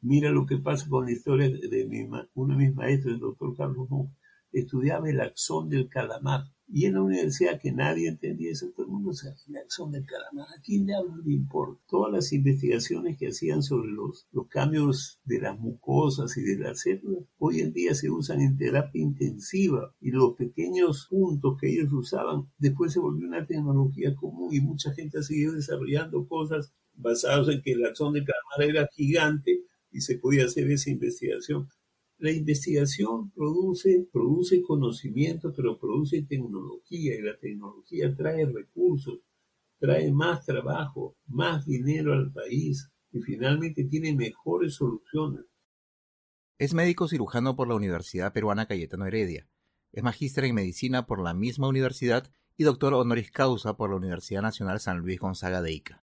Mira lo que pasa con la historia de mi, uno de mis maestros, el doctor Carlos Monge, estudiaba el axón del calamar. Y en la universidad que nadie entendía eso, todo el mundo sabía el axón del calamar. ¿A quién le de importa? Todas las investigaciones que hacían sobre los, los cambios de las mucosas y de las células, hoy en día se usan en terapia intensiva. Y los pequeños puntos que ellos usaban, después se volvió una tecnología común y mucha gente ha desarrollando cosas basadas en que el axón del calamar era gigante y se podía hacer esa investigación. La investigación produce, produce conocimiento, pero produce tecnología y la tecnología trae recursos, trae más trabajo, más dinero al país y finalmente tiene mejores soluciones. Es médico cirujano por la Universidad Peruana Cayetano Heredia. Es magíster en medicina por la misma universidad y doctor honoris causa por la Universidad Nacional San Luis Gonzaga de Ica.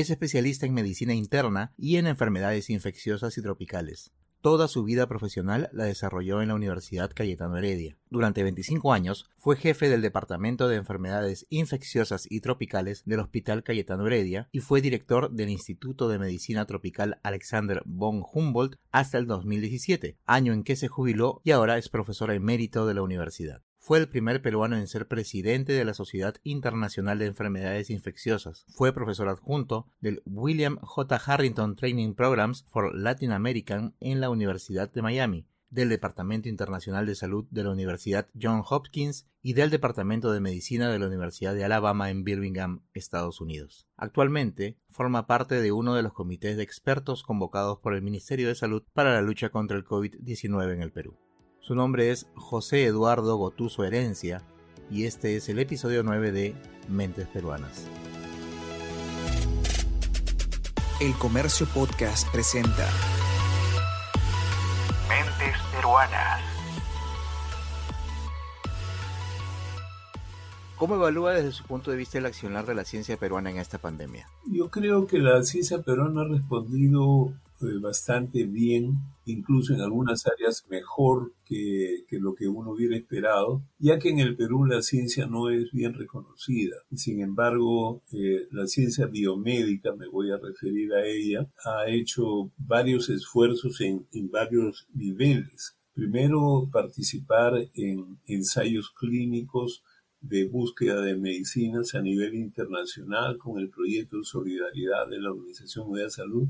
Es especialista en medicina interna y en enfermedades infecciosas y tropicales. Toda su vida profesional la desarrolló en la Universidad Cayetano Heredia. Durante 25 años fue jefe del Departamento de Enfermedades Infecciosas y Tropicales del Hospital Cayetano Heredia y fue director del Instituto de Medicina Tropical Alexander von Humboldt hasta el 2017, año en que se jubiló y ahora es profesor emérito de la universidad. Fue el primer peruano en ser presidente de la Sociedad Internacional de Enfermedades Infecciosas. Fue profesor adjunto del William J. Harrington Training Programs for Latin American en la Universidad de Miami, del Departamento Internacional de Salud de la Universidad Johns Hopkins y del Departamento de Medicina de la Universidad de Alabama en Birmingham, Estados Unidos. Actualmente forma parte de uno de los comités de expertos convocados por el Ministerio de Salud para la lucha contra el COVID-19 en el Perú. Su nombre es José Eduardo Gotuso Herencia y este es el episodio 9 de Mentes Peruanas. El Comercio Podcast presenta Mentes Peruanas. ¿Cómo evalúa desde su punto de vista el accionar de la ciencia peruana en esta pandemia? Yo creo que la ciencia peruana ha respondido bastante bien, incluso en algunas áreas mejor que, lo que uno hubiera esperado, ya que en el Perú la ciencia no es bien reconocida. Sin embargo, eh, la ciencia biomédica, me voy a referir a ella, ha hecho varios esfuerzos en, en varios niveles. Primero, participar en ensayos clínicos de búsqueda de medicinas a nivel internacional con el proyecto de solidaridad de la Organización Mundial de Salud,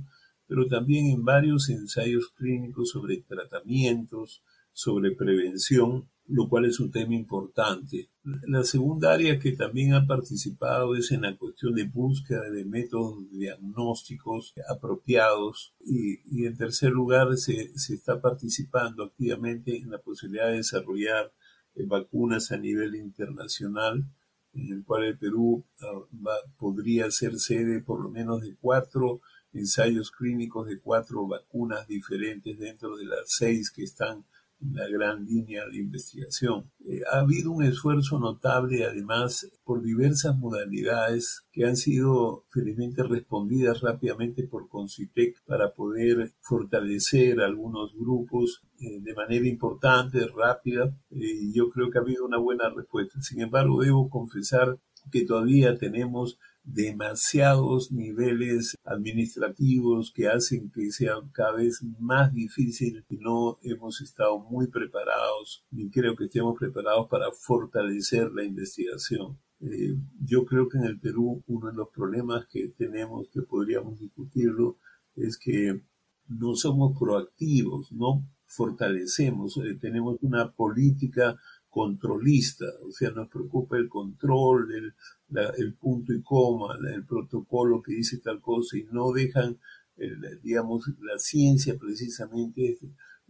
pero también en varios ensayos clínicos sobre tratamientos, sobre prevención, lo cual es un tema importante. La segunda área que también ha participado es en la cuestión de búsqueda de métodos diagnósticos apropiados y, en tercer lugar se, está participando activamente en la posibilidad de desarrollar eh, vacunas a nivel internacional en el cual el Perú ah, podría ser sede por lo menos de cuatro ensayos clínicos de cuatro vacunas diferentes dentro de las seis que están en la gran línea de investigación. Eh, ha habido un esfuerzo notable, además, por diversas modalidades que han sido felizmente respondidas rápidamente por Concitec para poder fortalecer algunos grupos eh, de manera importante, rápida, eh, y yo creo que ha habido una buena respuesta. Sin embargo, debo confesar que todavía tenemos demasiados niveles administrativos que hacen que sea cada vez más difícil y no hemos estado muy preparados ni creo que estemos preparados para fortalecer la investigación. Eh, yo creo que en el Perú uno de los problemas que tenemos, que podríamos discutirlo, es que no somos proactivos, no fortalecemos, eh, tenemos una política controlista, o sea, nos preocupa el control, el, el punto y coma, el protocolo que dice tal cosa y no dejan, digamos, la ciencia precisamente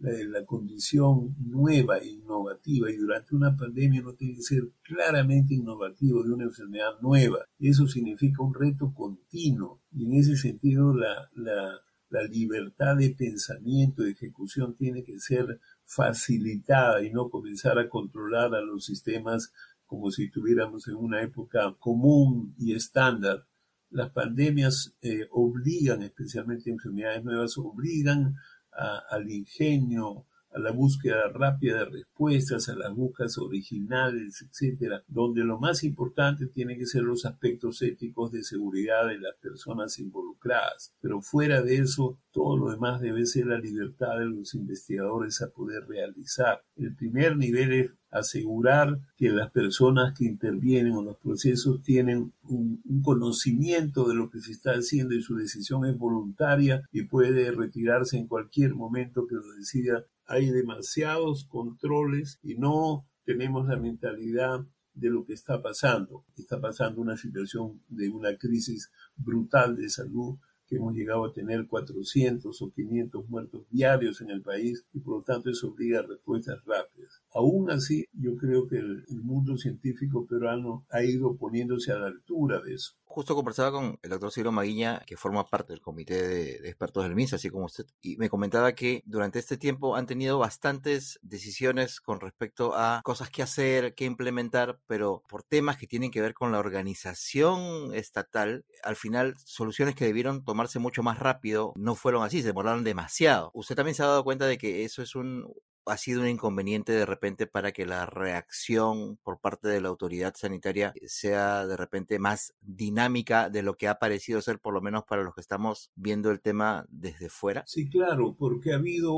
la, la, condición nueva e innovativa y durante una pandemia no tiene que ser claramente innovativo de una enfermedad nueva. Eso significa un reto continuo y en ese sentido la, la, la libertad de pensamiento, de ejecución tiene que ser facilitada y no comenzar a controlar a los sistemas como si estuviéramos en una época común y estándar. Las pandemias eh, obligan, especialmente enfermedades nuevas, obligan al ingenio, a la búsqueda rápida de respuestas, a las búsquedas originales, etcétera, donde lo más importante tiene que ser los aspectos éticos de seguridad de las personas involucradas. Pero fuera de eso, todo lo demás debe ser la libertad de los investigadores a poder realizar. El primer nivel es asegurar que las personas que intervienen en los procesos tienen un, conocimiento de lo que se está haciendo y su decisión es voluntaria y puede retirarse en cualquier momento que lo decida. Hay demasiados controles y no tenemos la mentalidad de lo que está pasando. Está pasando una situación de una crisis brutal de salud que hemos llegado a tener 400 o 500 muertos diarios en el país y por lo tanto eso obliga a respuestas rápidas. Aún así, yo creo que el, mundo científico peruano ha ido poniéndose a la altura de eso. Justo conversaba con el doctor Ciro Maguiña, que forma parte del comité de, expertos del MINSA, así como usted, y me comentaba que durante este tiempo han tenido bastantes decisiones con respecto a cosas que hacer, que implementar, pero por temas que tienen que ver con la organización estatal, al final soluciones que debieron tomarse mucho más rápido no fueron así, se demoraron demasiado. Usted también se ha dado cuenta de que eso es un, ha sido un inconveniente de repente para que la reacción por parte de la autoridad sanitaria sea de repente más dinámica de lo que ha parecido ser, por lo menos para los que estamos viendo el tema desde fuera? Sí, claro, porque ha habido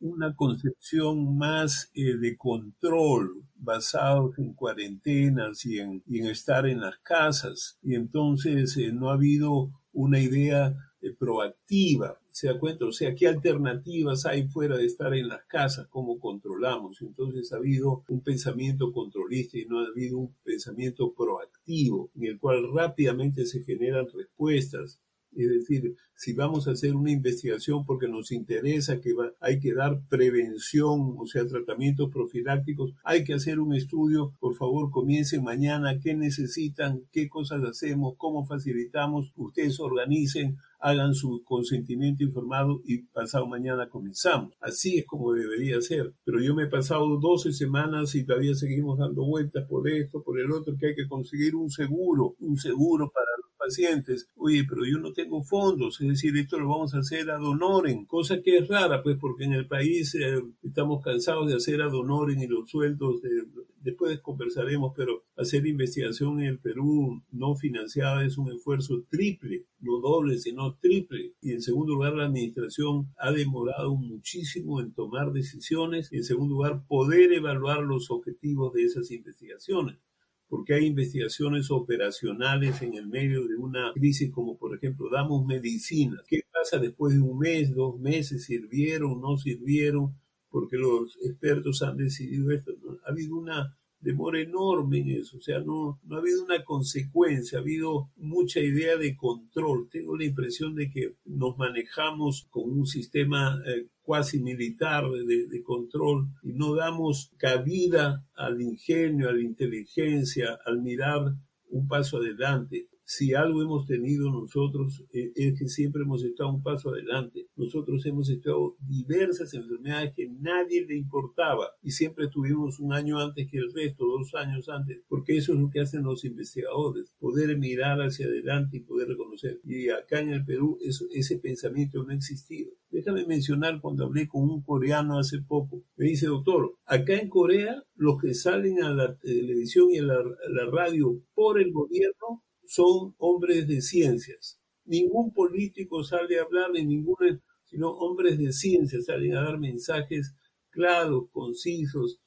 una concepción más eh, de control basado en cuarentenas y en, estar en las casas. Y entonces eh, no ha habido una idea eh, proactiva se da cuenta, o sea, qué alternativas hay fuera de estar en las casas, cómo controlamos. Entonces ha habido un pensamiento controlista y no ha habido un pensamiento proactivo en el cual rápidamente se generan respuestas es decir, si vamos a hacer una investigación porque nos interesa que hay que dar prevención, o sea, tratamientos profilácticos, hay que hacer un estudio, por favor comiencen mañana, qué necesitan, qué cosas hacemos, cómo facilitamos, ustedes organicen, hagan su consentimiento informado y pasado mañana comenzamos. Así es como debería ser. Pero yo me he pasado 12 semanas y todavía seguimos dando vueltas por esto, por el otro, que hay que conseguir un seguro, un seguro para pacientes, oye, pero yo no tengo fondos, es decir, esto lo vamos a hacer a donoren, cosa que es rara, pues porque en el país eh, estamos cansados de hacer a donoren y los sueldos, después conversaremos, pero hacer investigación en el Perú no financiada es un esfuerzo triple, no doble, sino triple. Y en segundo lugar, la administración ha demorado muchísimo en tomar decisiones y en segundo lugar, poder evaluar los objetivos de esas investigaciones porque hay investigaciones operacionales en el medio de una crisis como por ejemplo damos medicina. ¿Qué pasa después de un mes, dos meses? ¿Sirvieron, no sirvieron? Porque los expertos han decidido esto. Ha habido una demora enorme en eso, o sea, no, no ha habido una consecuencia, ha habido mucha idea de control. Tengo la impresión de que nos manejamos con un sistema eh, cuasi militar de, de, control y no damos cabida al ingenio, a la inteligencia, al mirar un paso adelante si algo hemos tenido nosotros eh, es que siempre hemos estado un paso adelante. Nosotros hemos estado diversas enfermedades que nadie le importaba y siempre tuvimos un año antes que el resto, dos años antes, porque eso es lo que hacen los investigadores, poder mirar hacia adelante y poder reconocer. Y acá en el Perú ese pensamiento no ha existido. Déjame mencionar cuando hablé con un coreano hace poco. Me dice, doctor, acá en Corea los que salen a la televisión y a la radio por el gobierno son hombres de ciencias. Ningún político sale a hablar de ninguna, sino hombres de ciencias salen a dar mensajes claros, concisos,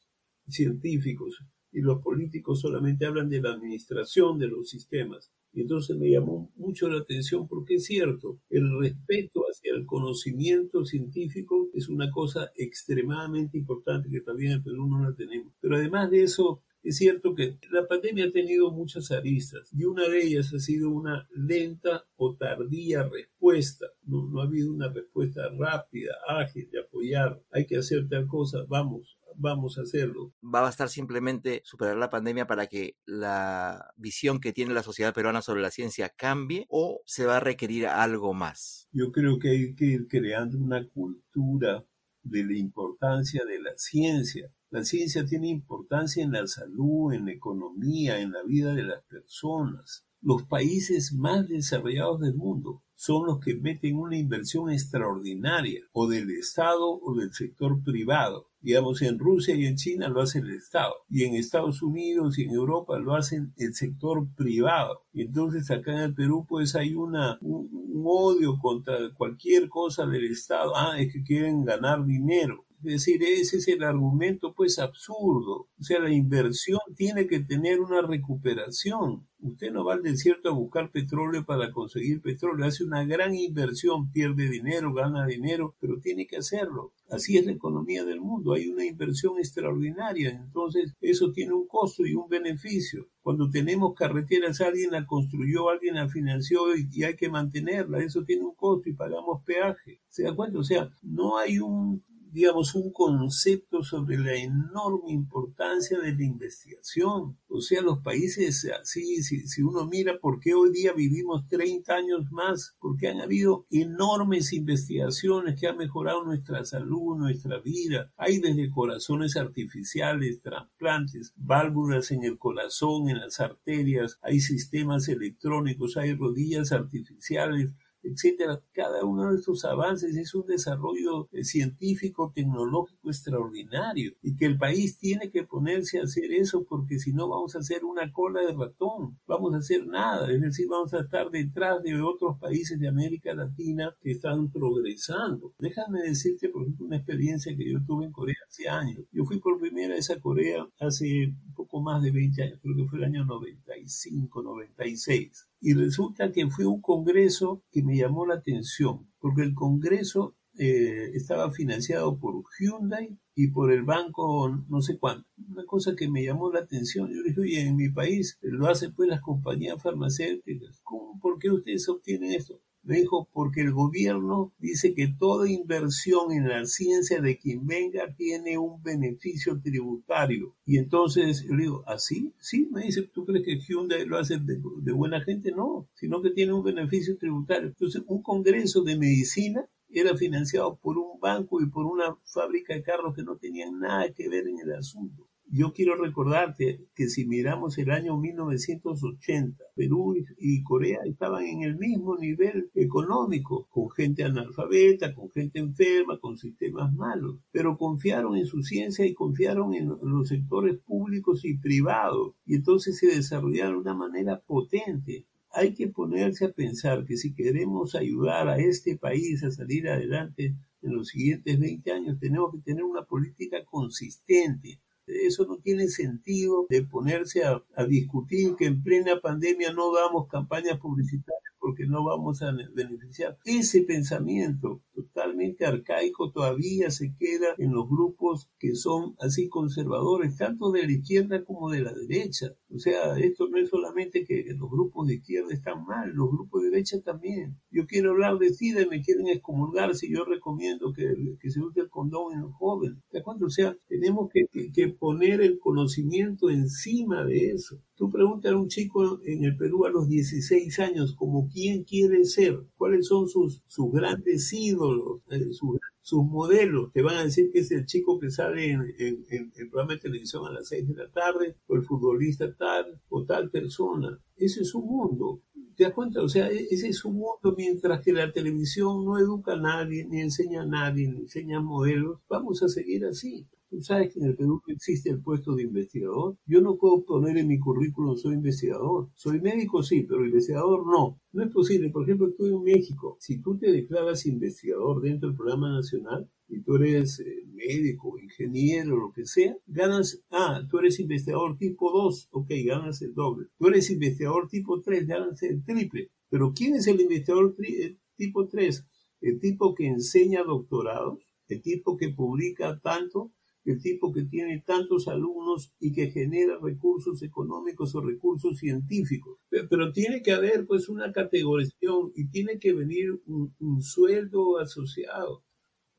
científicos. Y los políticos solamente hablan de la administración de los sistemas. Y entonces me llamó mucho la atención porque es cierto, el respeto hacia el conocimiento científico es una cosa extremadamente importante que también en Perú no la tenemos. Pero además de eso, es cierto que la pandemia ha tenido muchas aristas y una de ellas ha sido una lenta o tardía respuesta. No, no ha habido una respuesta rápida, ágil de apoyar. Hay que hacer tal cosa, vamos, vamos a hacerlo. ¿Va a bastar simplemente superar la pandemia para que la visión que tiene la sociedad peruana sobre la ciencia cambie o se va a requerir algo más? Yo creo que hay que ir creando una cultura de la importancia de la ciencia la ciencia tiene importancia en la salud, en la economía, en la vida de las personas. Los países más desarrollados del mundo son los que meten una inversión extraordinaria, o del Estado o del sector privado. Digamos, en Rusia y en China lo hace el Estado, y en Estados Unidos y en Europa lo hacen el sector privado. Y entonces acá en el Perú pues hay un, un odio contra cualquier cosa del Estado. Ah, es que quieren ganar dinero. Es decir, ese es el argumento pues absurdo. O sea, la inversión tiene que tener una recuperación. Usted no va al desierto a buscar petróleo para conseguir petróleo. Hace una gran inversión, pierde dinero, gana dinero, pero tiene que hacerlo. Así es la economía del mundo. Hay una inversión extraordinaria. Entonces, eso tiene un costo y un beneficio. Cuando tenemos carreteras, alguien la construyó, alguien la financió y, y hay que mantenerla. Eso tiene un costo y pagamos peaje. ¿Se da cuenta? O sea, no hay un digamos, un concepto sobre la enorme importancia de la investigación. O sea, los países así, si, si, uno mira por qué hoy día vivimos 30 años más, porque han habido enormes investigaciones que han mejorado nuestra salud, nuestra vida. Hay desde corazones artificiales, trasplantes, válvulas en el corazón, en las arterias, hay sistemas electrónicos, hay rodillas artificiales etcétera. Cada uno de estos avances es un desarrollo eh, científico, tecnológico extraordinario y que el país tiene que ponerse a hacer eso porque si no vamos a hacer una cola de ratón, vamos a hacer nada, es decir, vamos a estar detrás de otros países de América Latina que están progresando. Déjame decirte, por ejemplo, una experiencia que yo tuve en Corea hace años. Yo fui por primera vez a Corea hace poco más de 20 años, creo que fue el año 95, 96. Y resulta que fue un congreso que me llamó la atención, porque el congreso eh, estaba financiado por Hyundai y por el banco no sé cuánto. Una cosa que me llamó la atención, yo dije, oye, en mi país lo hacen pues las compañías farmacéuticas, ¿Cómo, ¿por qué ustedes obtienen esto? Me dijo, porque el gobierno dice que toda inversión en la ciencia de quien venga tiene un beneficio tributario. Y entonces yo le digo, ¿así? sí, me dice, ¿tú crees que Hyundai lo hace de, de buena gente? No, sino que tiene un beneficio tributario. Entonces, un congreso de medicina era financiado por un banco y por una fábrica de carros que no tenían nada que ver en el asunto. Yo quiero recordarte que si miramos el año 1980, Perú y Corea estaban en el mismo nivel económico, con gente analfabeta, con gente enferma, con sistemas malos, pero confiaron en su ciencia y confiaron en los sectores públicos y privados, y entonces se desarrollaron de una manera potente. Hay que ponerse a pensar que si queremos ayudar a este país a salir adelante en los siguientes 20 años, tenemos que tener una política consistente, eso no tiene sentido de ponerse a, discutir que en plena pandemia no damos campañas publicitarias porque no vamos a beneficiar. Ese pensamiento totalmente arcaico todavía se queda en los grupos que son así conservadores, tanto de la izquierda como de la derecha. O sea, esto no es solamente que los grupos de izquierda están mal, los grupos de derecha también. Yo quiero hablar de SIDA y me quieren excomulgar si yo recomiendo que, se use el condón en los jóvenes. ¿De acuerdo? O sea, tenemos que, que, que poner el conocimiento encima de eso. Tú preguntas a un chico en el Perú a los 16 años como quién quiere ser, cuáles son sus, sus grandes ídolos, eh, sus, sus, modelos. Te van a decir que es el chico que sale en, en, en, el programa de televisión a las 6 de la tarde, o el futbolista tal, o tal persona. Ese es su mundo. ¿Te das cuenta? O sea, e, ese es su mundo, mientras que la televisión no educa a nadie, ni enseña a nadie, ni enseña modelos. Vamos a seguir así. Tú sabes que en el Perú existe el puesto de investigador. Yo no puedo poner en mi currículum soy investigador. Soy médico, sí, pero investigador no. No es posible. Por ejemplo, estoy en México. Si tú te declaras investigador dentro del programa nacional y tú eres eh, médico, ingeniero, lo que sea, ganas, ah, tú eres investigador tipo 2, ok, ganas el doble. Tú eres investigador tipo 3, ganas el triple. Pero ¿quién es el investigador eh, tipo 3? El tipo que enseña doctorados, el tipo que publica tanto, el tipo que tiene tantos alumnos y que genera recursos económicos o recursos científicos. Pero, tiene que haber pues una categorización y tiene que venir un, un sueldo asociado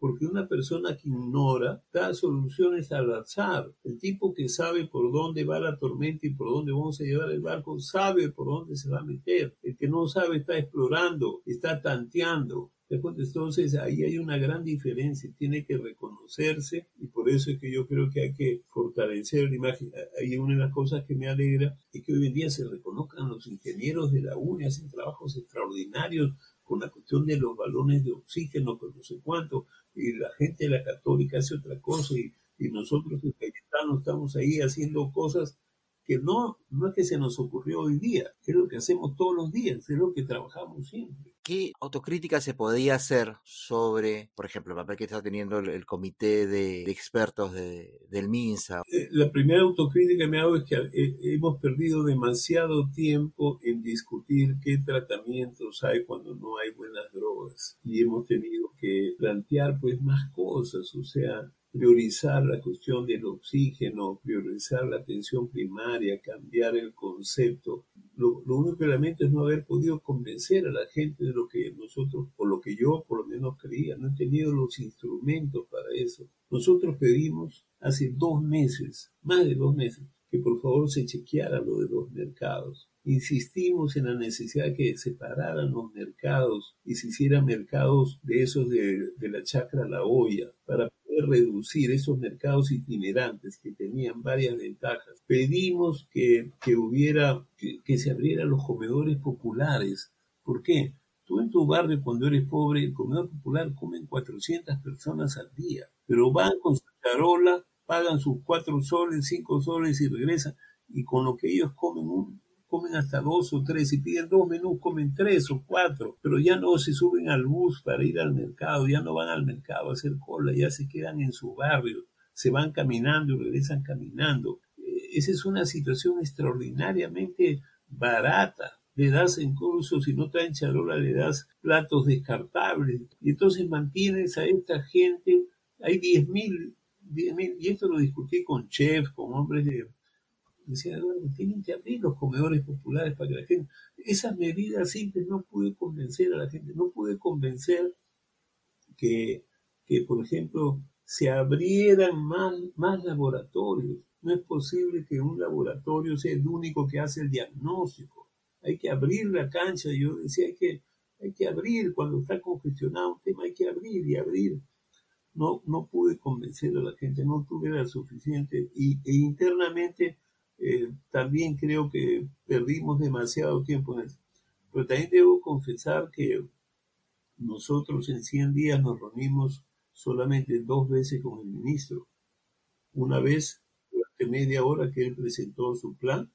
porque una persona que ignora da soluciones al azar. El tipo que sabe por dónde va la tormenta y por dónde vamos a llevar el barco, sabe por dónde se va a meter. El que no sabe está explorando, está tanteando. Entonces ahí hay una gran diferencia, tiene que reconocerse y por eso es que yo creo que hay que fortalecer la imagen. Ahí una de las cosas que me alegra es que hoy en día se reconozcan los ingenieros de la UNE, hacen trabajos extraordinarios con la cuestión de los balones de oxígeno, con no sé cuánto, y la gente de la católica hace otra cosa, y, nosotros los cayetanos estamos ahí haciendo cosas que no, no es que se nos ocurrió hoy día, es lo que hacemos todos los días, es lo que trabajamos siempre. ¿Qué autocrítica se podría hacer sobre, por ejemplo, el papel que está teniendo el, comité de, expertos de, del MINSA? Eh, la primera autocrítica que me hago es que eh, hemos perdido demasiado tiempo en discutir qué tratamientos hay cuando no hay buenas drogas y hemos tenido que plantear pues más cosas, o sea, priorizar la cuestión del oxígeno, priorizar la atención primaria, cambiar el concepto. Lo, único que lamento es no haber podido convencer a la gente de lo que nosotros, o lo que yo por lo menos creía, no he tenido los instrumentos para eso. Nosotros pedimos hace dos meses, más de dos meses, que por favor se chequeara lo de los mercados. Insistimos en la necesidad de que separaran los mercados y se hicieran mercados de esos de, de la chacra La olla para reducir esos mercados itinerantes que tenían varias ventajas. Pedimos que, que hubiera, que, se abrieran los comedores populares. ¿Por qué? Tú en tu barrio, cuando eres pobre, el comedor popular comen 400 personas al día, pero van con su charola, pagan sus cuatro soles, cinco soles y regresan, y con lo que ellos comen un, comen hasta dos o tres, y piden dos menús, comen tres o cuatro, pero ya no se suben al bus para ir al mercado, ya no van al mercado a hacer cola, ya se quedan en su barrio, se van caminando y regresan caminando. Eh, esa es una situación extraordinariamente barata. Le das en curso, si no traen charola, le das platos descartables. Y entonces mantienes a esta gente, hay 10.000 mil, y esto lo discutí con chefs, con hombres de decía Eduardo, tienen que abrir los comedores populares para que la gente, esas medidas simples no pude convencer a la gente, no pude convencer que, que por ejemplo, se abrieran más, más laboratorios. No es posible que un laboratorio sea el único que hace el diagnóstico. Hay que abrir la cancha. Yo decía, hay que, hay que abrir cuando está congestionado un tema, hay que abrir y abrir. No, no pude convencer a la gente, no tuve la suficiente. Y, e internamente eh, también creo que perdimos demasiado tiempo en eso. Pero también debo confesar que nosotros en 100 días nos reunimos solamente dos veces con el ministro. Una vez durante media hora que él presentó su plan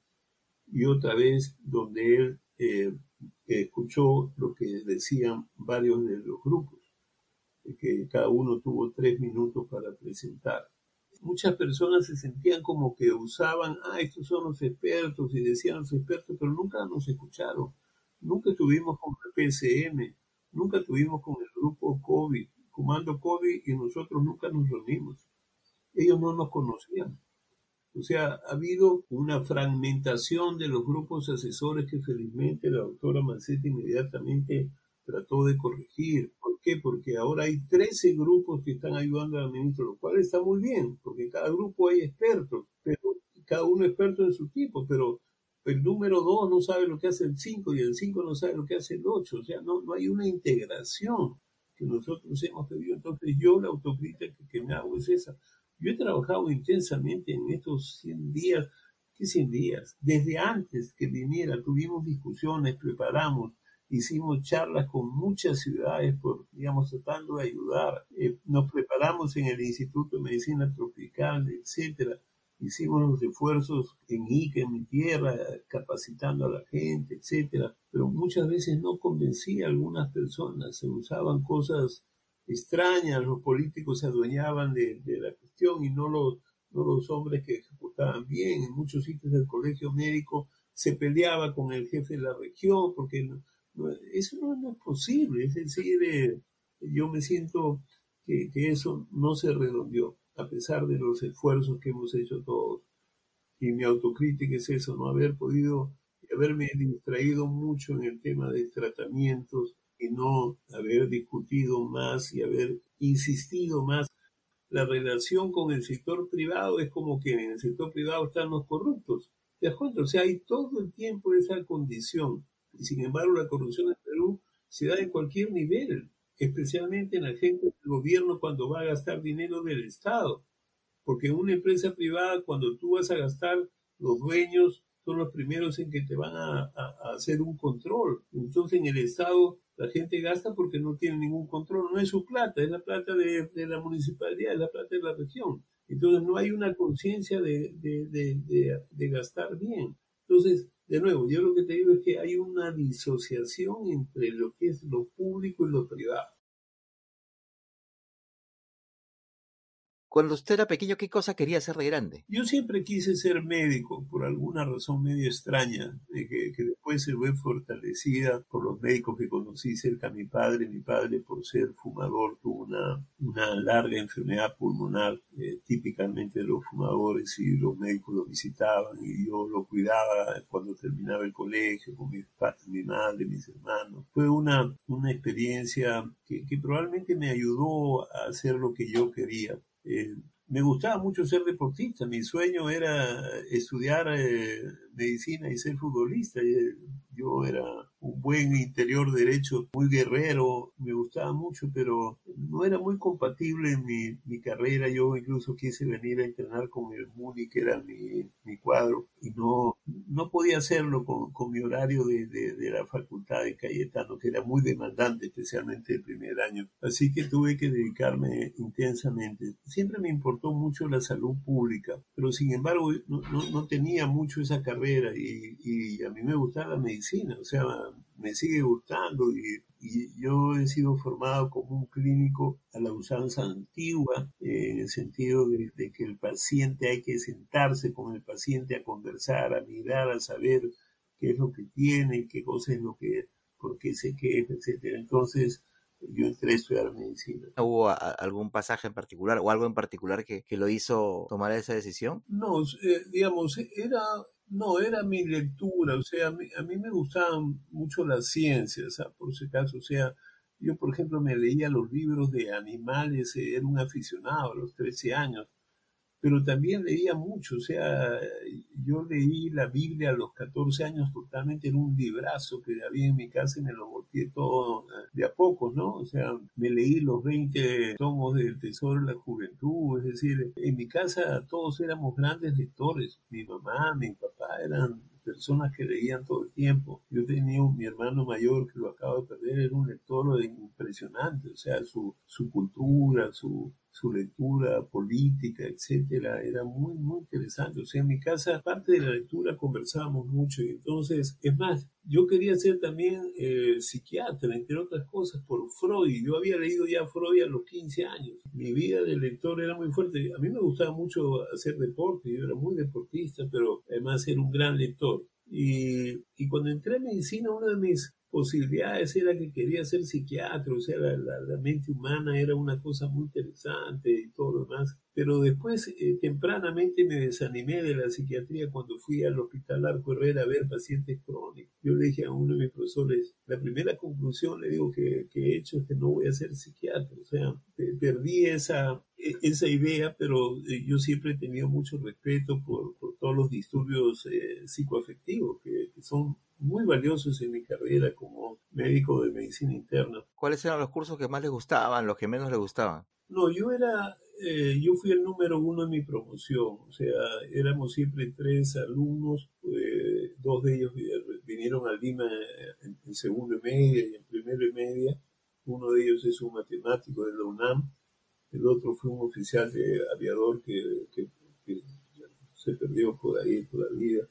y otra vez donde él eh, escuchó lo que decían varios de los grupos, que cada uno tuvo tres minutos para presentar muchas personas se sentían como que usaban, ah, estos son los expertos y decían los expertos, pero nunca nos escucharon. Nunca estuvimos con el PCM, nunca estuvimos con el grupo COVID, Comando COVID y nosotros nunca nos reunimos. Ellos no nos conocían. O sea, ha habido una fragmentación de los grupos asesores que felizmente la doctora Manceta inmediatamente trató de corregir. ¿Por qué? Porque ahora hay 13 grupos que están ayudando al ministro, lo cual está muy bien, porque cada grupo hay expertos, pero cada uno experto en su tipo, pero el número 2 no sabe lo que hace el 5 y el 5 no sabe lo que hace el 8, o sea, no, no hay una integración que nosotros hemos pedido. Entonces yo la autocrítica que me hago es esa. Yo he trabajado intensamente en estos 100 días, ¿qué 100 días? Desde antes que viniera, tuvimos discusiones, preparamos, hicimos charlas con muchas ciudades, por, digamos, tratando de ayudar. Eh, nos preparamos en el Instituto de Medicina Tropical, etcétera. Hicimos los esfuerzos en Ica, en mi tierra, capacitando a la gente, etcétera. Pero muchas veces no convencía a algunas personas, se usaban cosas extrañas, los políticos se adueñaban de, de la cuestión y no los, no los hombres que ejecutaban bien. En muchos sitios del colegio médico se peleaba con el jefe de la región porque eso no, es posible, es decir, eh, yo me siento que, eso no se redondeó, a pesar de los esfuerzos que hemos hecho todos. Y mi autocrítica es eso, no haber podido, haberme distraído mucho en el tema de tratamientos y no haber discutido más y haber insistido más. La relación con el sector privado es como que en el sector privado están los corruptos. ¿Te das? O sea, hay todo el tiempo esa condición y sin embargo, la corrupción en Perú se da en cualquier nivel, especialmente en la gente del gobierno cuando va a gastar dinero del Estado. Porque en una empresa privada, cuando tú vas a gastar, los dueños son los primeros en que te van a, hacer un control. Entonces, en el Estado, La gente gasta porque no tiene ningún control, no es su plata, es la plata de, la municipalidad, es la plata de la región. Entonces no hay una conciencia de, de, gastar bien. Entonces, de nuevo, yo lo que te digo es que hay una disociación entre lo que es lo público y lo privado. Cuando usted era pequeño, ¿qué cosa quería ser de grande? Yo siempre quise ser médico, por alguna razón medio extraña, que, después se ve fortalecida por los médicos que conocí cerca a mi padre. Mi padre, por ser fumador, tuvo una, larga enfermedad pulmonar, eh, típicamente de los fumadores, y los médicos lo visitaban, y yo lo cuidaba cuando terminaba el colegio, con mi, mi madre, mis hermanos. Fue una, experiencia que probablemente me ayudó a hacer lo que yo quería. Eh, me gustaba mucho ser deportista. Mi sueño era estudiar eh, medicina y ser futbolista. Eh, yo era un buen interior derecho, muy guerrero, me gustaba mucho, pero no era muy compatible mi, mi carrera. Yo incluso quise venir a entrenar con el Muni, que era mi, mi cuadro, y no, no podía hacerlo con, con mi horario de, de, la facultad de Cayetano, que era muy demandante, especialmente el primer año. Así que tuve que dedicarme intensamente. Siempre me importó mucho la salud pública, pero sin embargo no, no, no tenía mucho esa carrera y, y a mí me gustaba la medicina, o sea, me sigue gustando y, yo he sido formado como un clínico a la usanza antigua, eh, en el sentido de, que el paciente hay que sentarse con el paciente a conversar, a mirar, a saber qué es lo que tiene, qué cosa es lo que, por qué se queja, etcétera. Entonces, yo entré a estudiar medicina. ¿Hubo algún pasaje en particular o algo en particular que, que lo hizo tomar esa decisión? No, eh, digamos, era no, era mi lectura, o sea, a mí, a me gustaban mucho las ciencias, por ese caso, o sea, yo por ejemplo me leía los libros de animales, eh, era un aficionado a los 13 años, pero también leía mucho, o sea, yo leí la Biblia a los 14 años totalmente en un librazo que había en mi casa y me lo volteé todo eh, de a poco, ¿no? O sea, me leí los 20 tomos del Tesoro de la Juventud, es decir, en mi casa todos éramos grandes lectores, mi mamá, mi papá eran personas que leían todo el tiempo. Yo tenía un, mi hermano mayor que lo acabo de perder, era un lector impresionante, o sea, su, su cultura, su, su lectura política, etcétera, era muy, muy interesante. O sea, en mi casa, aparte de la lectura, conversábamos mucho. Y entonces, es más, yo quería ser también eh, psiquiatra, entre otras cosas, por Freud. Yo había leído ya Freud a los 15 años. Mi vida de lector era muy fuerte. A mí me gustaba mucho hacer deporte, yo era muy deportista, pero además era un gran lector. Y, y cuando entré en medicina, uno de mis posibilidades era que quería ser psiquiatra, o sea, la, mente humana era una cosa muy interesante y todo lo demás. Pero después, eh, tempranamente me desanimé de la psiquiatría cuando fui al hospital Arco Herrera a ver pacientes crónicos. Yo le dije a uno de mis profesores, la primera conclusión le digo que, he hecho es que no voy a ser psiquiatra, o sea, perdí esa, e, esa idea, pero eh, yo siempre he tenido mucho respeto por, todos los disturbios eh, psicoafectivos que son muy valiosos en mi carrera como médico de medicina interna. ¿Cuáles eran los cursos que más les gustaban, los que menos les gustaban? No, yo era, eh, yo fui el número uno en mi promoción, o sea, éramos siempre tres alumnos, eh, dos de ellos vinieron a Lima en, segundo y media y en primero y media, uno de ellos es un matemático de la UNAM, el otro fue un oficial de aviador que, que se perdió por ahí, por la vida.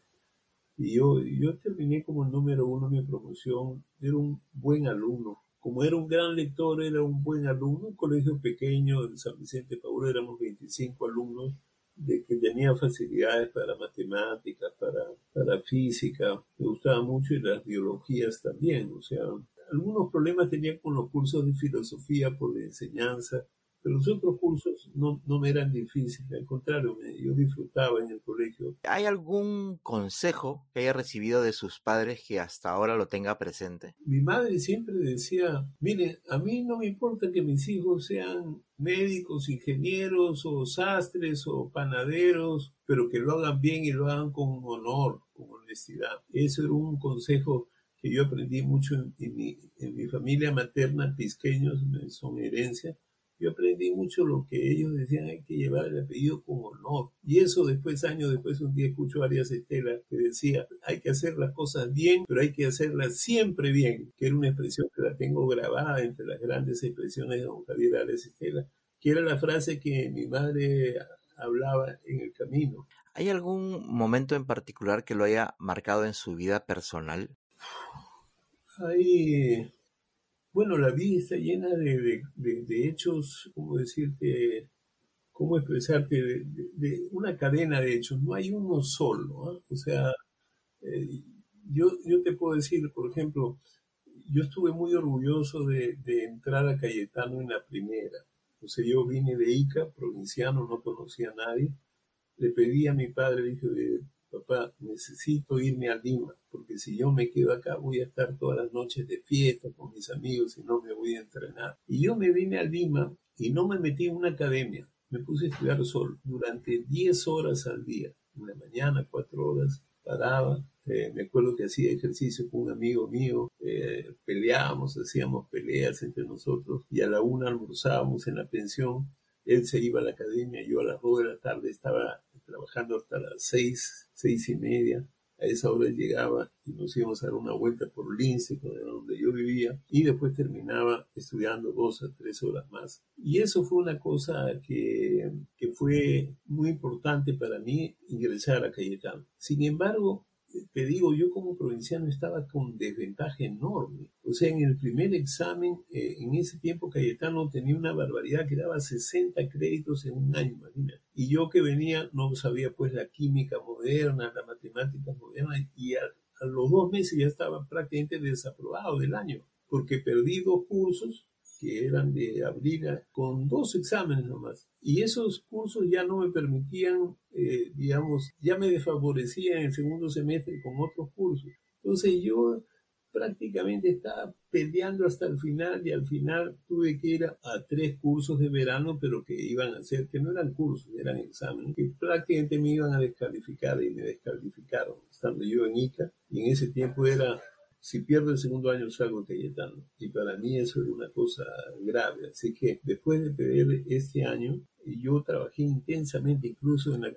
Y yo, yo terminé como el número uno en mi promoción. Era un buen alumno. Como era un gran lector, era un buen alumno. Un colegio pequeño en San Vicente Paúl éramos 25 alumnos de que tenía facilidades para matemáticas, para, para física. Me gustaba mucho y las biologías también. O sea, algunos problemas tenía con los cursos de filosofía por la enseñanza pero los otros cursos no, no me eran difíciles, al contrario, yo disfrutaba en el colegio. ¿Hay algún consejo que haya recibido de sus padres que hasta ahora lo tenga presente? Mi madre siempre decía, mire, a mí no me importa que mis hijos sean médicos, ingenieros o sastres o panaderos, pero que lo hagan bien y lo hagan con honor, con honestidad. Eso era un consejo que yo aprendí mucho en, mi, en mi familia materna, pisqueños, son herencia yo aprendí mucho lo que ellos decían, hay que llevar el apellido con honor. Y eso después, años después, un día escucho a Arias Estela que decía, hay que hacer las cosas bien, pero hay que hacerlas siempre bien, que era una expresión que la tengo grabada entre las grandes expresiones de don Javier Arias Estela, que era la frase que mi madre hablaba en el camino. ¿Hay algún momento en particular que lo haya marcado en su vida personal? Hay bueno, la vida está llena de, hechos, ¿cómo decirte? ¿Cómo expresarte? De, una cadena de hechos, no hay uno solo. ¿ah? O sea, eh, yo, yo te puedo decir, por ejemplo, yo estuve muy orgulloso de, entrar a Cayetano en la primera. O sea, yo vine de Ica, provinciano, no conocía a nadie. Le pedí a mi padre, dije, papá, necesito irme a Lima, porque si yo me quedo acá voy a estar todas las noches de fiesta con mis amigos y no me voy a entrenar. Y yo me vine a Lima y no me metí en una academia, me puse a estudiar solo durante 10 horas al día, en mañana 4 horas, paraba, eh, me acuerdo que hacía ejercicio con un amigo mío, eh, peleábamos, hacíamos peleas entre nosotros y a la una almorzábamos en la pensión. Él se iba a la academia, yo a las 2 de la tarde estaba trabajando hasta las 6, seis y media. A esa hora llegaba y nos íbamos a dar una vuelta por Lince, donde yo vivía, y después terminaba estudiando dos a tres horas más. Y eso fue una cosa que, que fue muy importante para mí ingresar a Cayetano. Sin embargo, te digo, yo como provinciano estaba con desventaja enorme. O sea, en el primer examen, eh, en ese tiempo Cayetano tenía una barbaridad que daba 60 créditos en un año, imagínate. Y yo que venía, no sabía pues la química moderna, la matemática moderna, y a, a los dos meses ya estaba prácticamente desaprobado del año, porque perdí dos cursos que eran de abril con dos exámenes nomás. Y esos cursos ya no me permitían, eh, digamos, ya me desfavorecían en el segundo semestre con otros cursos. Entonces yo prácticamente estaba peleando hasta el final y al final tuve que ir a, tres cursos de verano, pero que iban a ser, que no eran cursos, eran exámenes, que prácticamente me iban a descalificar y me descalificaron, estando yo en ICA. Y en ese tiempo era si pierdo el segundo año salgo Cayetano. Y para mí eso era una cosa grave. Así que después de perder este año, yo trabajé intensamente, incluso en la,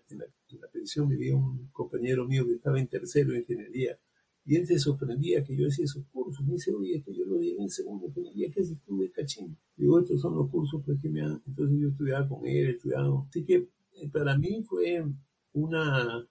pensión vivía un compañero mío que estaba en tercero de ingeniería. Y él se sorprendía que yo hacía esos cursos. Me dice, oye, esto yo lo di en segundo ingeniería, ¿qué es estuve cachín? Digo, estos son los cursos pues, que me han... Entonces yo estudiaba con él, estudiaba. Así que eh, para mí fue una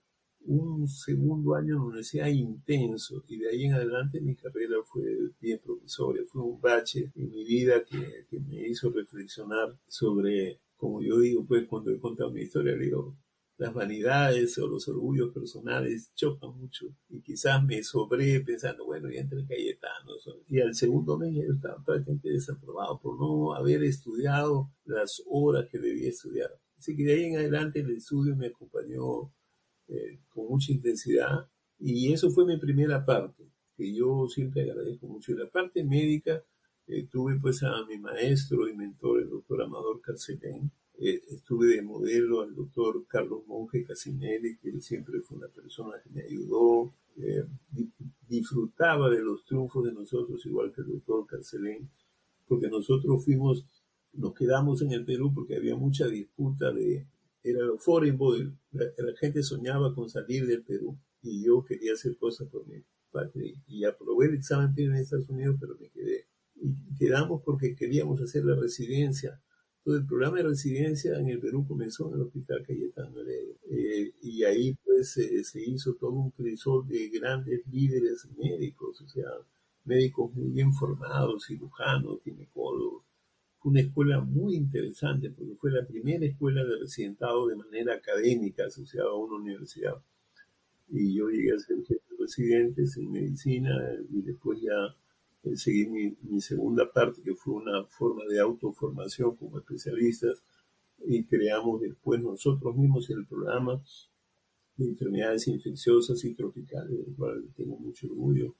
un segundo año en la universidad intenso y de ahí en adelante mi carrera fue bien provisoria, fue un bache en mi vida que, me hizo reflexionar sobre, como yo digo, pues cuando he contado mi historia, digo, las vanidades o los orgullos personales chocan mucho y quizás me sobré pensando, bueno, ya entre Cayetano. Y al segundo mes yo estaba prácticamente desaprobado por no haber estudiado las horas que debía estudiar. Así que de ahí en adelante el estudio me acompañó eh, con mucha intensidad. Y eso fue mi primera parte, que yo siempre agradezco mucho. Y la parte médica, eh, tuve pues a mi maestro y mentor, el doctor Amador Carcelén, eh, estuve de modelo al doctor Carlos Monge Casinelli, que él siempre fue una persona que me ayudó, disfrutaba de los triunfos de nosotros, igual que el doctor Carcelén, porque nosotros fuimos, nos quedamos en el Perú porque había mucha disputa de, era foreign boy. La, gente soñaba con salir del Perú y yo quería hacer cosas por mi patria. Y aprobé el examen en Estados Unidos, pero me quedé. Y quedamos porque queríamos hacer la residencia. Todo el programa de residencia en el Perú comenzó en el Hospital Cayetano eh, y ahí pues se hizo todo un crisol de grandes líderes médicos, o sea, médicos muy bien formados, cirujanos, ginecólogos, una escuela muy interesante porque fue la primera escuela de residentado de manera académica asociada a una universidad. Y yo llegué a ser jefe de residentes en medicina y después ya eh, seguí mi, mi, segunda parte, que fue una forma de autoformación como especialistas y creamos después nosotros mismos el programa de enfermedades infecciosas y tropicales, del cual tengo mucho orgullo.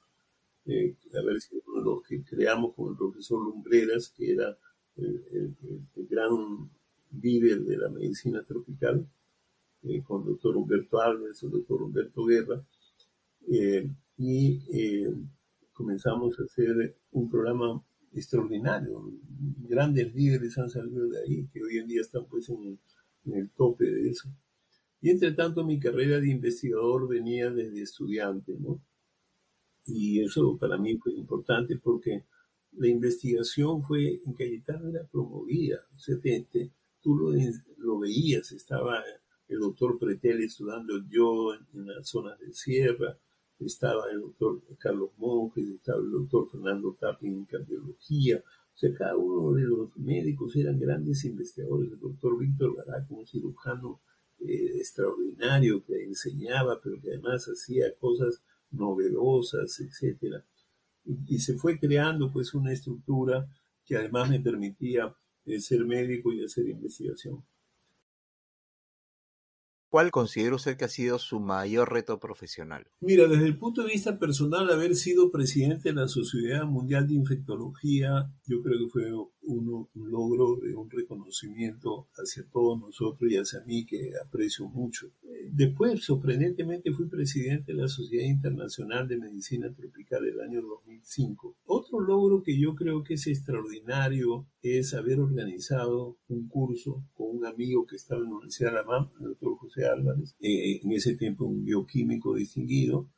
Eh, a ver si uno de los que creamos con el profesor Lumbreras, que era el, gran líder de la medicina tropical, eh, con el doctor Humberto Alves, el doctor Humberto Guerra, eh, y eh, comenzamos a hacer un programa extraordinario. Grandes líderes han salido de ahí, que hoy en día están pues en, el tope de eso. Y entre tanto mi carrera de investigador venía desde estudiante, ¿no? Y eso para mí fue importante porque la investigación fue en Cayetano era promovida. O sea, tú lo, lo, veías, estaba el doctor Pretel estudiando yo en, en las zonas de sierra, estaba el doctor Carlos Monjes, estaba el doctor Fernando Tapia en cardiología. O sea, cada uno de los médicos eran grandes investigadores. El doctor Víctor Barak, un cirujano eh, extraordinario que enseñaba, pero que además hacía cosas novedosas, etcétera. Y, y, se fue creando pues una estructura que además me permitía eh, ser médico y hacer investigación. ¿Cuál considera usted que ha sido su mayor reto profesional? Mira, desde el punto de vista personal, haber sido presidente de la Sociedad Mundial de Infectología, yo creo que fue un logro de un reconocimiento hacia todos nosotros y hacia mí que aprecio mucho. Después, sorprendentemente, fui presidente de la Sociedad Internacional de Medicina Tropical el año 2005. Otro logro que yo creo que es extraordinario es haber organizado un curso con un amigo que estaba en la Universidad de La el doctor José Álvarez, eh, en ese tiempo un bioquímico distinguido,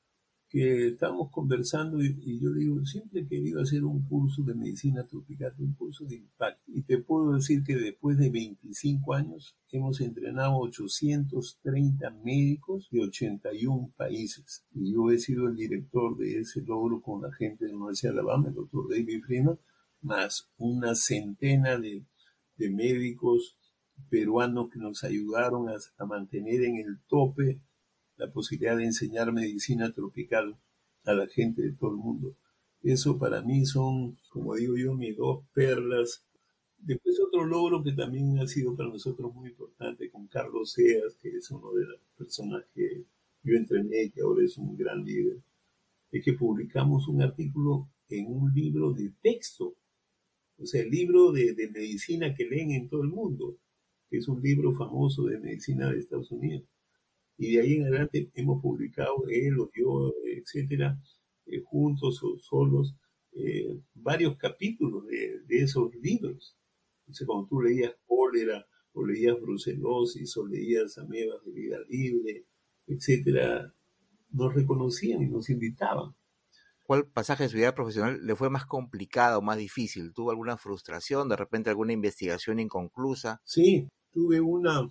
que estábamos conversando y, yo digo, siempre he querido hacer un curso de medicina tropical, un curso de impacto. Y te puedo decir que después de 25 años hemos entrenado 830 médicos de 81 países. Y yo he sido el director de ese logro con la gente de la Universidad de Alabama, el doctor David Freeman, más una centena de, de médicos peruanos que nos ayudaron a mantener en el tope la posibilidad de enseñar medicina tropical a la gente de todo el mundo. Eso para mí son, como digo yo, mis dos perlas. Después otro logro que también ha sido para nosotros muy importante con Carlos Seas, que es uno de las personas que yo entrené, que ahora es un gran líder, es que publicamos un artículo en un libro de texto, o sea, el libro de, de medicina que leen en todo el mundo, que es un libro famoso de medicina de Estados Unidos y de ahí en adelante hemos publicado él o yo, etcétera, eh, juntos o solos, eh, varios capítulos de, esos libros. Entonces, cuando tú leías cólera, o leías brucelosis, o leías amebas de vida libre, etcétera, nos reconocían y nos invitaban. ¿Cuál pasaje de su vida profesional le fue más complicado, más difícil? ¿Tuvo alguna frustración, de repente alguna investigación inconclusa? Sí, tuve una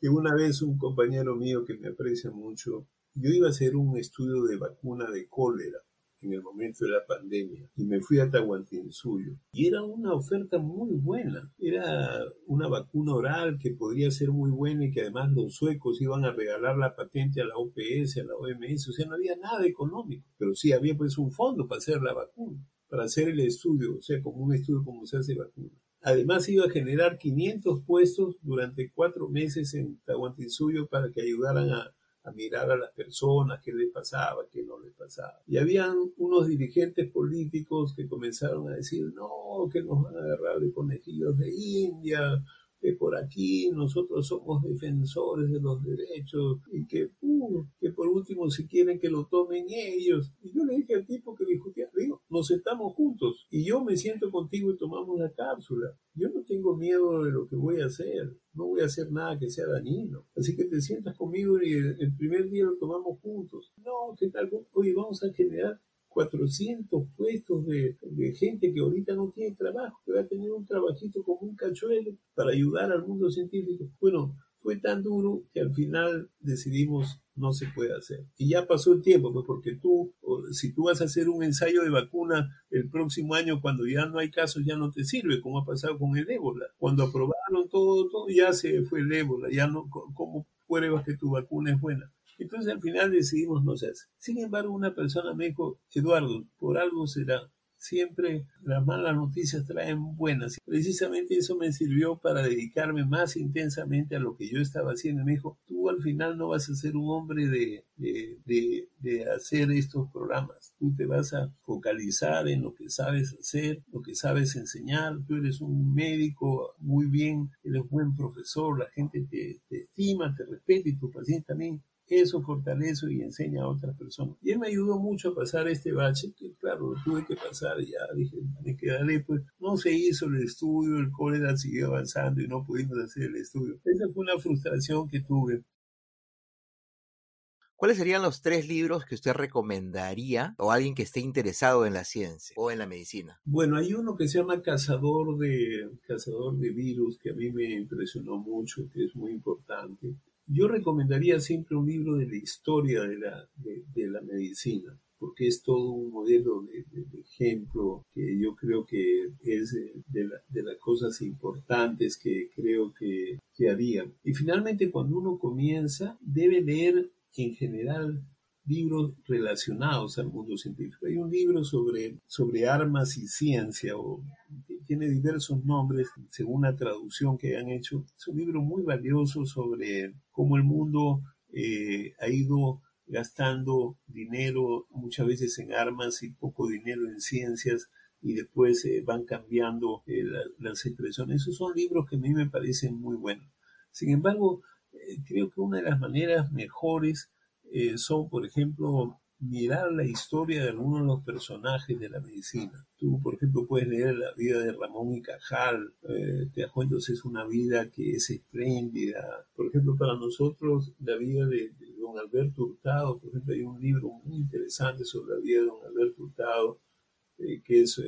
que una vez un compañero mío que me aprecia mucho, yo iba a hacer un estudio de vacuna de cólera en el momento de la pandemia y me fui a Tahuantinsuyo. Y era una oferta muy buena. Era una vacuna oral que podría ser muy buena y que además los suecos iban a regalar la patente a la OPS a la OMS o sea no había nada económico pero sí había pues un fondo para hacer la vacuna para hacer el estudio o sea como un estudio como se hace vacuna Además iba a generar 500 puestos durante cuatro meses en Tahuantinsuyo para que ayudaran a, mirar a las personas, qué les pasaba, qué no les pasaba. Y habían unos dirigentes políticos que comenzaron a decir, no, que nos van a agarrar de conejillos de India, que por aquí nosotros somos defensores de los derechos y que, uh, que por último si quieren que lo tomen ellos. Y yo le dije al tipo que discutía, digo, nos sentamos juntos y yo me siento contigo y tomamos la cápsula. Yo no tengo miedo de lo que voy a hacer, no voy a hacer nada que sea dañino. Así que te sientas conmigo y el, primer día lo tomamos juntos. No, ¿qué tal? Oye, vamos a generar 400 puestos de, gente que ahorita no tiene trabajo, que va a tener un trabajito como un cachuelo para ayudar al mundo científico. Bueno, fue tan duro que al final decidimos no se puede hacer. Y ya pasó el tiempo, pues porque tú, si tú vas a hacer un ensayo de vacuna el próximo año cuando ya no hay casos, ya no te sirve, como ha pasado con el ébola. Cuando aprobaron todo, todo, ya se fue el ébola, ya no, ¿cómo pruebas que tu vacuna es buena? Entonces al final decidimos no hacer. Sin embargo, una persona me dijo, Eduardo, por algo será. Siempre las malas noticias traen buenas. Precisamente eso me sirvió para dedicarme más intensamente a lo que yo estaba haciendo. Me dijo, tú al final no vas a ser un hombre de, de, de hacer estos programas. Tú te vas a focalizar en lo que sabes hacer, lo que sabes enseñar. Tú eres un médico muy bien, eres buen profesor, la gente te, te estima, te respeta y tu paciente también eso fortalece y enseña a otras personas. Y él me ayudó mucho a pasar este bache, que claro, lo tuve que pasar y ya dije, me quedaré, pues no se hizo el estudio, el cólera siguió avanzando y no pudimos hacer el estudio. Esa fue una frustración que tuve. ¿Cuáles serían los tres libros que usted recomendaría o alguien que esté interesado en la ciencia o en la medicina? Bueno, hay uno que se llama Cazador de, Cazador de Virus, que a mí me impresionó mucho, que es muy importante. Yo recomendaría siempre un libro de la historia de la, de, la medicina, porque es todo un modelo de, ejemplo que yo creo que es de, de, las cosas importantes que creo que, que haría. Y finalmente, cuando uno comienza, debe leer en general libros relacionados al mundo científico. Hay un libro sobre, sobre armas y ciencia, o tiene diversos nombres según la traducción que han hecho. Es un libro muy valioso sobre cómo el mundo eh, ha ido gastando dinero muchas veces en armas y poco dinero en ciencias y después eh, van cambiando eh, las expresiones. Esos son libros que a mí me parecen muy buenos. Sin embargo, creo que una de las maneras mejores son, por ejemplo, mirar la historia de algunos de los personajes de la medicina. Tú, por ejemplo, puedes leer la vida de Ramón y Cajal, eh, te das cuenta, es una vida que es espléndida. Por ejemplo, para nosotros, la vida de, don Alberto Hurtado, por ejemplo, hay un libro muy interesante sobre la vida de don Alberto Hurtado, eh, que es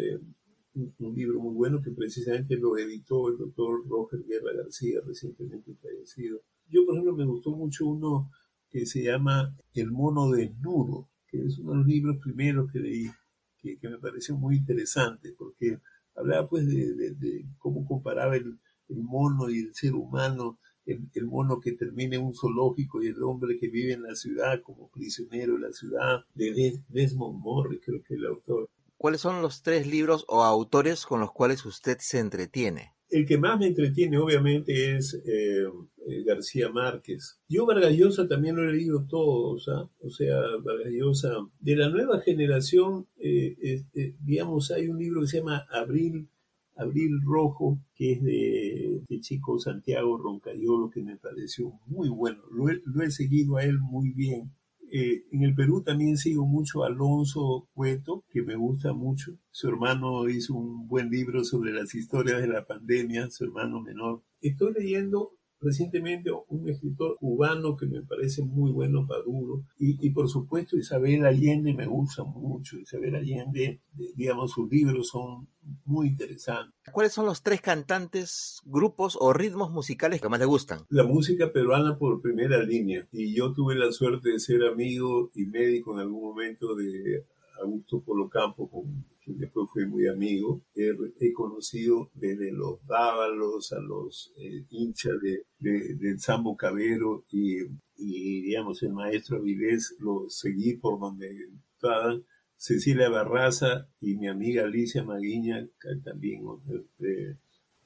un, libro muy bueno que precisamente lo editó el doctor Roger Guerra García, recientemente fallecido. Yo, por ejemplo, me gustó mucho uno que se llama El mono desnudo, que es uno de los libros primeros que leí, que, me pareció muy interesante, porque hablaba pues de, cómo comparaba el, mono y el ser humano, el, mono que termina en un zoológico y el hombre que vive en la ciudad como prisionero de la ciudad, de Desmond Morris, creo que es el autor. ¿Cuáles son los tres libros o autores con los cuales usted se entretiene? El que más me entretiene, obviamente, es eh, eh, García Márquez. Yo Vargas Llosa también lo he leído todo, o sea, Vargas Llosa. De la nueva generación, eh, este, digamos, hay un libro que se llama Abril, Abril Rojo, que es de, chico Santiago Roncayolo, que me pareció muy bueno. lo he seguido a él muy bien. Eh, en el Perú también sigo mucho a Alonso Cueto, que me gusta mucho. Su hermano hizo un buen libro sobre las historias de la pandemia, su hermano menor. Estoy leyendo recientemente un escritor cubano que me parece muy bueno, Paduro, y, y por supuesto Isabel Allende me gusta mucho. Isabel Allende, digamos, sus libros son muy interesantes. ¿Cuáles son los tres cantantes, grupos o ritmos musicales que más le gustan? La música peruana por primera línea, y yo tuve la suerte de ser amigo y médico en algún momento de Augusto Polo Campo, con después fui muy amigo. He, conocido desde los dávalos a los eh, hinchas de, del Sambo Cabero y, digamos, el maestro Avilés lo seguí por donde estaban. Cecilia Barraza y mi amiga Alicia Maguiña, también eh,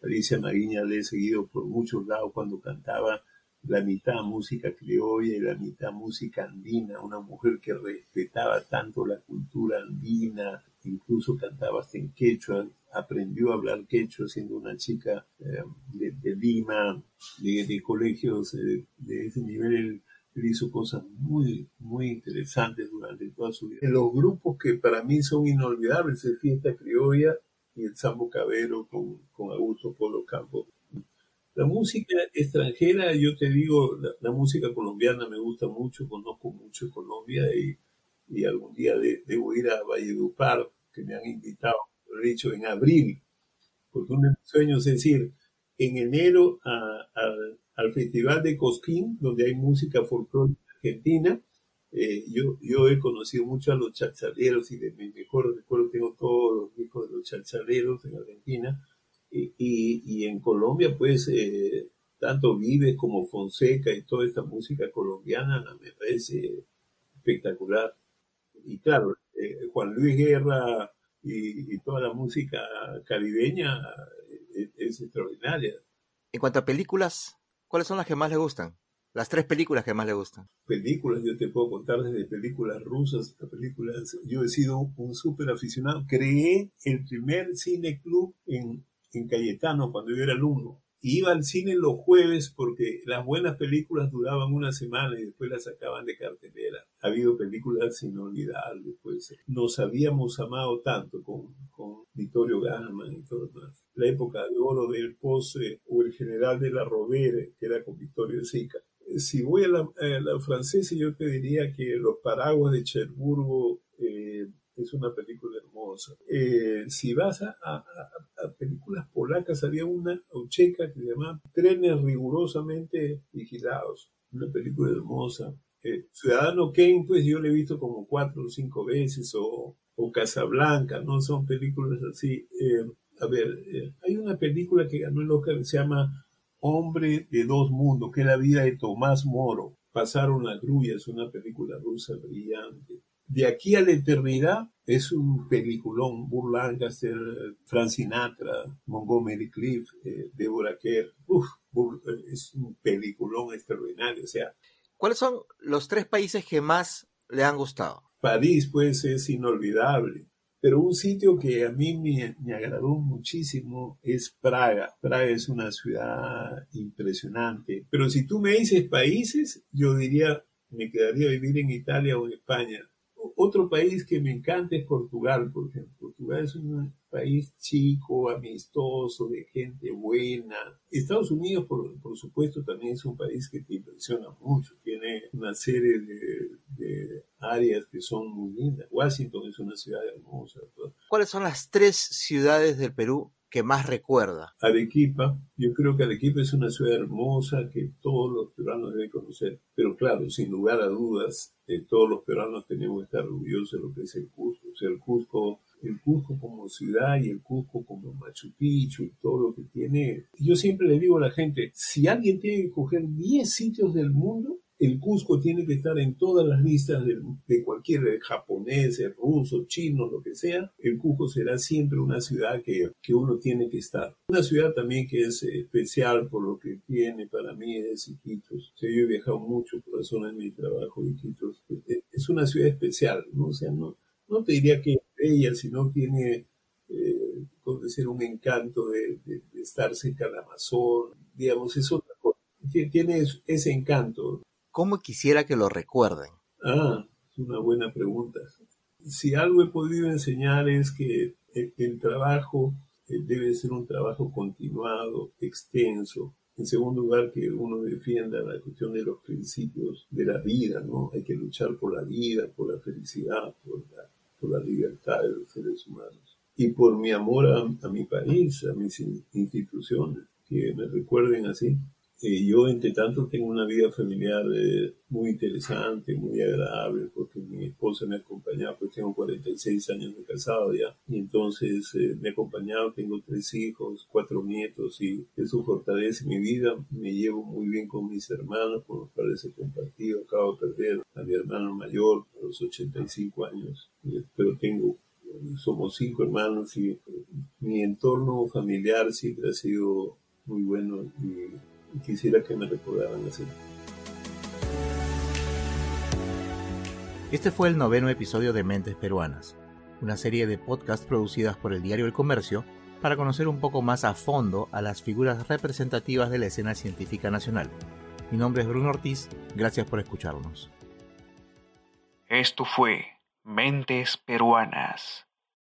Alicia Maguiña le he seguido por muchos lados cuando cantaba la mitad música criolla y la mitad música andina, una mujer que respetaba tanto la cultura andina, incluso cantaba hasta en quechua, aprendió a hablar quechua siendo una chica eh, de, Lima, de, colegios eh, de ese nivel. Él hizo cosas muy, muy interesantes durante toda su vida. Los grupos que para mí son inolvidables es Fiesta Criolla y el Sambo Cabero con, con Augusto Polo Campo. La música extranjera, yo te digo, la, música colombiana me gusta mucho, conozco mucho Colombia y, algún día debo ir a Valledupar, que me han invitado, lo he dicho, en abril, porque uno de mis sueños es decir, en enero al Festival de Cosquín, donde hay música folclórica argentina. Eh, yo, yo he conocido mucho a los chachaleros y de mi mejor recuerdo tengo todos los discos de los chachaleros en Argentina y, en Colombia, pues, eh, tanto Vives como Fonseca y toda esta música colombiana me parece espectacular. Y claro, eh, Juan Luis Guerra y, toda la música caribeña es, es, extraordinaria. En cuanto a películas, ¿cuáles son las que más le gustan? Las tres películas que más le gustan. Películas, yo te puedo contar desde películas rusas hasta películas. Yo he sido un súper aficionado. Creé el primer cine club en en Cayetano cuando yo era alumno. iba al cine los jueves porque las buenas películas duraban una semana y después las sacaban de cartelera. Ha habido películas inolvidables, pues. Nos habíamos amado tanto con, con Vittorio Gassman y todo más. La época de oro del Pose o el general de la Rovere, que era con Vittorio Sica. Si voy a la, francesa, yo te diría que Los Paraguas de Cherburgo eh, es una película hermosa. Eh, si vas a, películas polacas, había una checa que se llama Trenes rigurosamente vigilados, una película hermosa. Eh, Ciudadano Kane, pues yo le he visto como cuatro o cinco veces, o, o Casablanca, ¿no? Son películas así. Eh, a ver, hay una película que ganó el Oscar que se llama Hombre de dos mundos, que es la vida de Tomás Moro. Pasaron las grullas, una película rusa brillante. De aquí a la eternidad es un peliculón. Burl Lancaster, Frank Sinatra, Montgomery Cliff, eh, Deborah Kerr. Uf, es un peliculón extraordinario. O sea, ¿cuáles son los tres países que más le han gustado? París, pues, es inolvidable. Pero un sitio que a mí me, me, agradó muchísimo es Praga. Praga es una ciudad impresionante. Pero si tú me dices países, yo diría, me quedaría vivir en Italia o en España otro país que me encanta es Portugal, por ejemplo. Portugal es un país chico, amistoso, de gente buena. Estados Unidos, por, supuesto, también es un país que te impresiona mucho. Tiene una serie de, áreas que son muy lindas. Washington es una ciudad hermosa. ¿Cuáles son las tres ciudades del Perú que más recuerda? Arequipa. Yo creo que Arequipa es una ciudad hermosa que todos los peruanos deben conocer. Pero claro, sin lugar a dudas, eh, todos los peruanos tenemos que estar orgullosos de lo que es el Cusco. O sea, el Cusco, el Cusco como ciudad y el Cusco como Machu Picchu y todo lo que tiene. Yo siempre le digo a la gente, si alguien tiene que coger 10 sitios del mundo, el Cusco tiene que estar en todas las listas de, cualquier japonés, ruso, chino, lo que sea. El Cusco será siempre una ciudad que, que, uno tiene que estar. Una ciudad también que es especial por lo que tiene para mí es Iquitos. yo he viajado mucho por la zona de mi trabajo, Iquitos. Es una ciudad especial, ¿no? O sea, no, no te diría que es bella, sino tiene, eh, decir, un encanto de, de, estar cerca del Amazon. Digamos, es otra cosa. Tiene ese encanto. ¿Cómo quisiera que lo recuerden? Ah, es una buena pregunta. Si algo he podido enseñar es que el, trabajo eh, debe ser un trabajo continuado, extenso. En segundo lugar, que uno defienda la cuestión de los principios de la vida, ¿no? Hay que luchar por la vida, por la felicidad, por la, por la libertad de los seres humanos. Y por mi amor a mi país, a mis instituciones, que me recuerden así. Eh, yo, entre tanto, tengo una vida familiar eh, muy interesante, muy agradable, porque mi esposa me ha acompañado, pues tengo 46 años de casado ya, y entonces eh, me ha acompañado, tengo tres hijos, cuatro nietos, y eso fortalece mi vida. Me llevo muy bien con mis hermanos, con los cuales he compartido. Acabo de perder a mi hermano mayor a los 85 años, pero tengo somos cinco hermanos y mi entorno familiar siempre ha sido muy bueno y quisiera que me recordaran así. Este fue el noveno episodio de Mentes Peruanas, una serie de podcasts producidas por el diario El Comercio para conocer un poco más a fondo a las figuras representativas de la escena científica nacional. Mi nombre es Bruno Ortiz, gracias por escucharnos. Esto fue Mentes Peruanas.